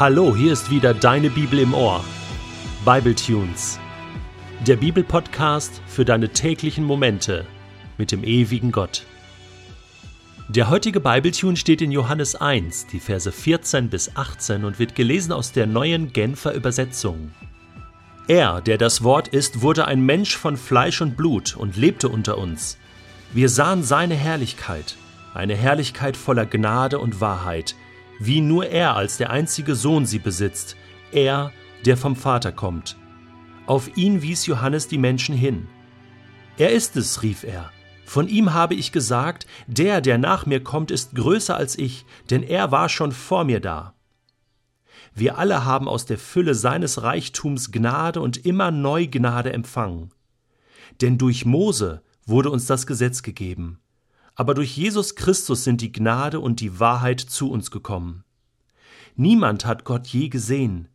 Hallo, hier ist wieder deine Bibel im Ohr. Bible Tunes. Der Bibelpodcast für deine täglichen Momente mit dem ewigen Gott. Der heutige Bibletune steht in Johannes 1, die Verse 14 bis 18 und wird gelesen aus der neuen Genfer Übersetzung. Er, der das Wort ist, wurde ein Mensch von Fleisch und Blut und lebte unter uns. Wir sahen seine Herrlichkeit, eine Herrlichkeit voller Gnade und Wahrheit, wie nur er als der einzige Sohn sie besitzt, er, der vom Vater kommt. Auf ihn wies Johannes die Menschen hin. Er ist es, rief er. Von ihm habe ich gesagt, der, der nach mir kommt, ist größer als ich, denn er war schon vor mir da. Wir alle haben aus der Fülle seines Reichtums Gnade und immer neu Gnade empfangen. Denn durch Mose wurde uns das Gesetz gegeben aber durch Jesus Christus sind die Gnade und die Wahrheit zu uns gekommen. Niemand hat Gott je gesehen.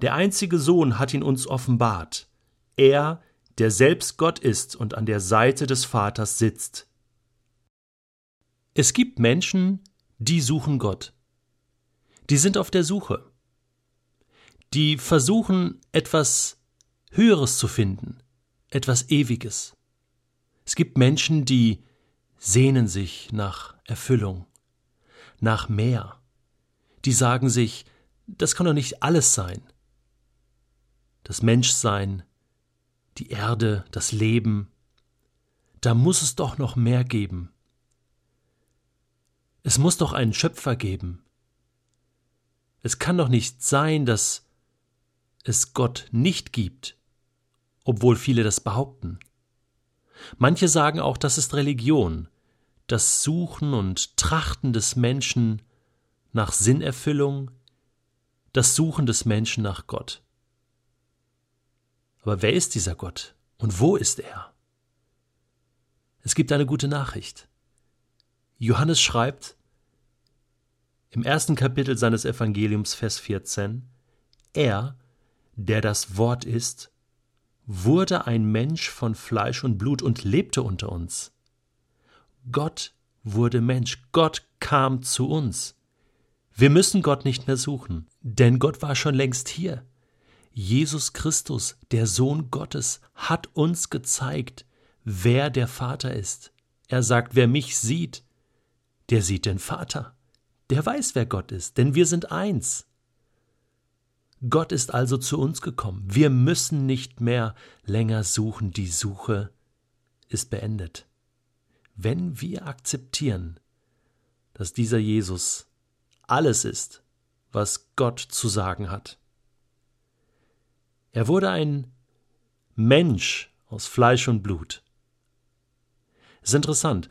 Der einzige Sohn hat ihn uns offenbart. Er, der selbst Gott ist und an der Seite des Vaters sitzt. Es gibt Menschen, die suchen Gott. Die sind auf der Suche. Die versuchen etwas Höheres zu finden, etwas Ewiges. Es gibt Menschen, die sehnen sich nach Erfüllung, nach mehr. Die sagen sich, das kann doch nicht alles sein. Das Menschsein, die Erde, das Leben, da muss es doch noch mehr geben. Es muss doch einen Schöpfer geben. Es kann doch nicht sein, dass es Gott nicht gibt, obwohl viele das behaupten. Manche sagen auch, das ist Religion, das Suchen und Trachten des Menschen nach Sinnerfüllung, das Suchen des Menschen nach Gott. Aber wer ist dieser Gott und wo ist er? Es gibt eine gute Nachricht. Johannes schreibt im ersten Kapitel seines Evangeliums, Vers 14, Er, der das Wort ist, wurde ein Mensch von Fleisch und Blut und lebte unter uns. Gott wurde Mensch, Gott kam zu uns. Wir müssen Gott nicht mehr suchen, denn Gott war schon längst hier. Jesus Christus, der Sohn Gottes, hat uns gezeigt, wer der Vater ist. Er sagt, wer mich sieht, der sieht den Vater. Der weiß, wer Gott ist, denn wir sind eins. Gott ist also zu uns gekommen. Wir müssen nicht mehr länger suchen. Die Suche ist beendet. Wenn wir akzeptieren, dass dieser Jesus alles ist, was Gott zu sagen hat. Er wurde ein Mensch aus Fleisch und Blut. Es ist interessant,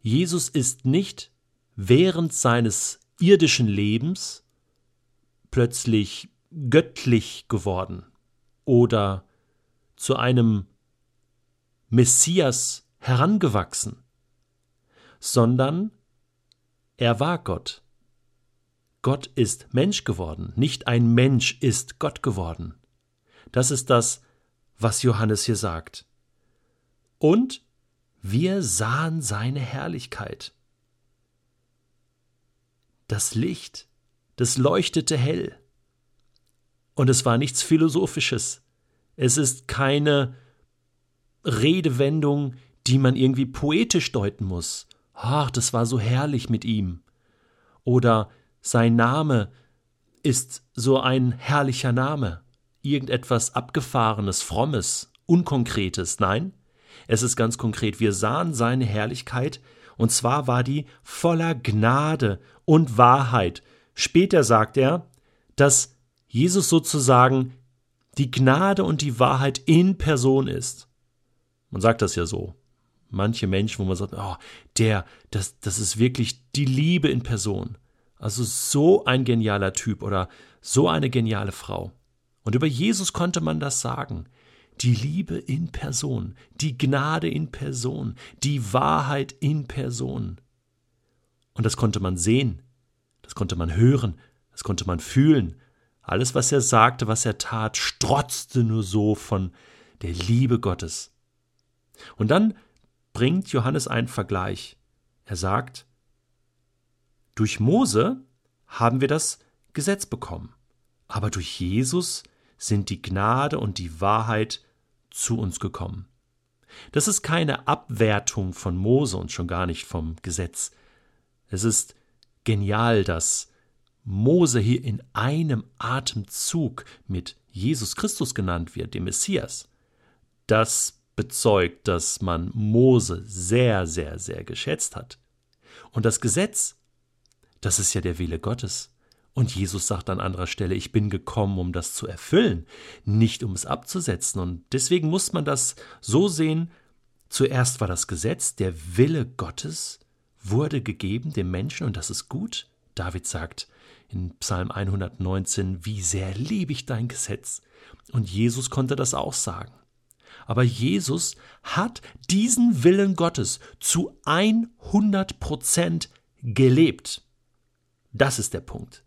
Jesus ist nicht während seines irdischen Lebens plötzlich göttlich geworden oder zu einem Messias herangewachsen, sondern er war Gott. Gott ist Mensch geworden, nicht ein Mensch ist Gott geworden. Das ist das, was Johannes hier sagt. Und wir sahen seine Herrlichkeit. Das Licht, das leuchtete hell. Und es war nichts Philosophisches. Es ist keine Redewendung, die man irgendwie poetisch deuten muss. Ach, das war so herrlich mit ihm. Oder sein Name ist so ein herrlicher Name. Irgendetwas Abgefahrenes, Frommes, Unkonkretes. Nein, es ist ganz konkret. Wir sahen seine Herrlichkeit, und zwar war die voller Gnade und Wahrheit. Später sagt er, dass Jesus sozusagen die Gnade und die Wahrheit in Person ist. Man sagt das ja so. Manche Menschen, wo man sagt, oh, der, das, das ist wirklich die Liebe in Person. Also so ein genialer Typ oder so eine geniale Frau. Und über Jesus konnte man das sagen. Die Liebe in Person, die Gnade in Person, die Wahrheit in Person. Und das konnte man sehen, das konnte man hören, das konnte man fühlen, alles, was er sagte, was er tat, strotzte nur so von der Liebe Gottes. Und dann bringt Johannes einen Vergleich. Er sagt, durch Mose haben wir das Gesetz bekommen. Aber durch Jesus sind die Gnade und die Wahrheit zu uns gekommen. Das ist keine Abwertung von Mose und schon gar nicht vom Gesetz. Es ist genial, dass Mose hier in einem Atemzug mit Jesus Christus genannt wird, dem Messias. Das bezeugt, dass man Mose sehr, sehr, sehr geschätzt hat. Und das Gesetz, das ist ja der Wille Gottes. Und Jesus sagt an anderer Stelle, ich bin gekommen, um das zu erfüllen, nicht um es abzusetzen. Und deswegen muss man das so sehen, zuerst war das Gesetz, der Wille Gottes wurde gegeben dem Menschen und das ist gut. David sagt in Psalm 119, wie sehr liebe ich dein Gesetz. Und Jesus konnte das auch sagen. Aber Jesus hat diesen Willen Gottes zu 100 Prozent gelebt. Das ist der Punkt.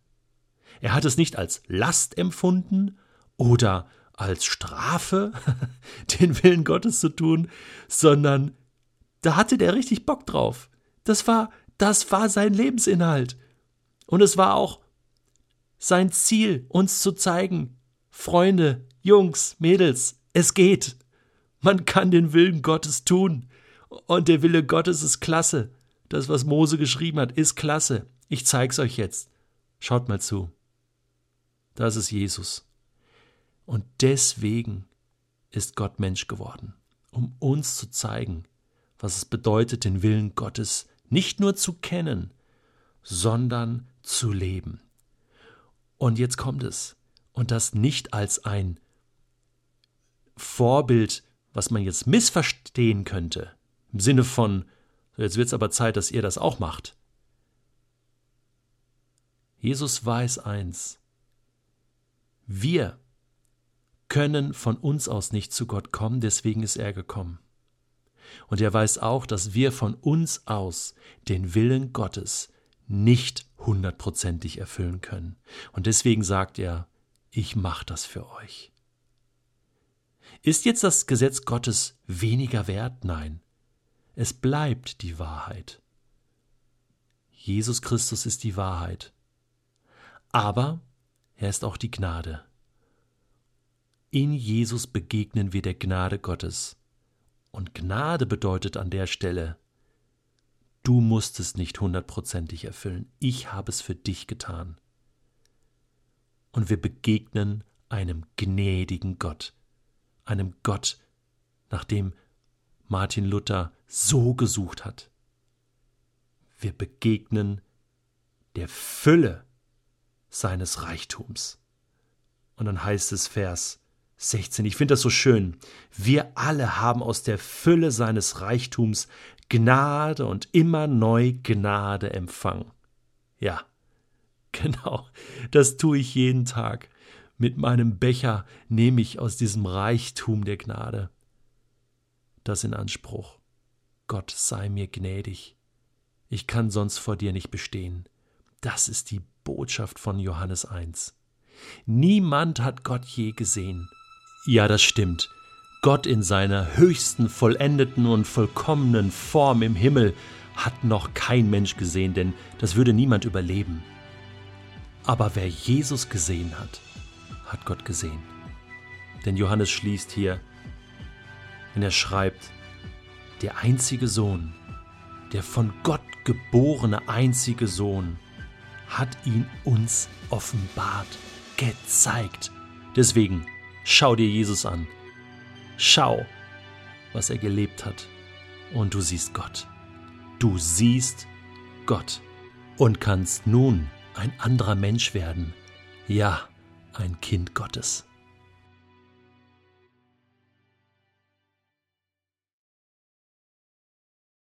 Er hat es nicht als Last empfunden oder als Strafe, den Willen Gottes zu tun, sondern da hatte der richtig Bock drauf. Das war, das war sein Lebensinhalt. Und es war auch sein Ziel, uns zu zeigen, Freunde, Jungs, Mädels, es geht. Man kann den Willen Gottes tun. Und der Wille Gottes ist klasse. Das, was Mose geschrieben hat, ist klasse. Ich zeig's euch jetzt. Schaut mal zu. Das ist Jesus. Und deswegen ist Gott Mensch geworden, um uns zu zeigen, was es bedeutet, den Willen Gottes nicht nur zu kennen, sondern zu leben. Und jetzt kommt es. Und das nicht als ein Vorbild was man jetzt missverstehen könnte, im Sinne von, jetzt wird es aber Zeit, dass ihr das auch macht. Jesus weiß eins. Wir können von uns aus nicht zu Gott kommen, deswegen ist er gekommen. Und er weiß auch, dass wir von uns aus den Willen Gottes nicht hundertprozentig erfüllen können. Und deswegen sagt er, ich mache das für euch. Ist jetzt das Gesetz Gottes weniger wert? Nein. Es bleibt die Wahrheit. Jesus Christus ist die Wahrheit. Aber er ist auch die Gnade. In Jesus begegnen wir der Gnade Gottes. Und Gnade bedeutet an der Stelle, du musst es nicht hundertprozentig erfüllen, ich habe es für dich getan. Und wir begegnen einem gnädigen Gott, einem Gott, nach dem Martin Luther so gesucht hat. Wir begegnen der Fülle seines Reichtums. Und dann heißt es Vers 16, ich finde das so schön, wir alle haben aus der Fülle seines Reichtums Gnade und immer neu Gnade empfangen. Ja, genau, das tue ich jeden Tag. Mit meinem Becher nehme ich aus diesem Reichtum der Gnade das in Anspruch. Gott sei mir gnädig. Ich kann sonst vor dir nicht bestehen. Das ist die Botschaft von Johannes 1. Niemand hat Gott je gesehen. Ja, das stimmt. Gott in seiner höchsten, vollendeten und vollkommenen Form im Himmel hat noch kein Mensch gesehen, denn das würde niemand überleben. Aber wer Jesus gesehen hat, hat Gott gesehen. Denn Johannes schließt hier, wenn er schreibt, der einzige Sohn, der von Gott geborene einzige Sohn, hat ihn uns offenbart, gezeigt. Deswegen schau dir Jesus an. Schau, was er gelebt hat. Und du siehst Gott. Du siehst Gott und kannst nun ein anderer Mensch werden. Ja, ein Kind Gottes.